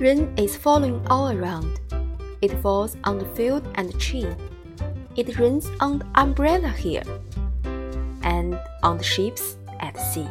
Rain is falling all around. It falls on the field and tree. It rains on the umbrella here and on the ships at sea.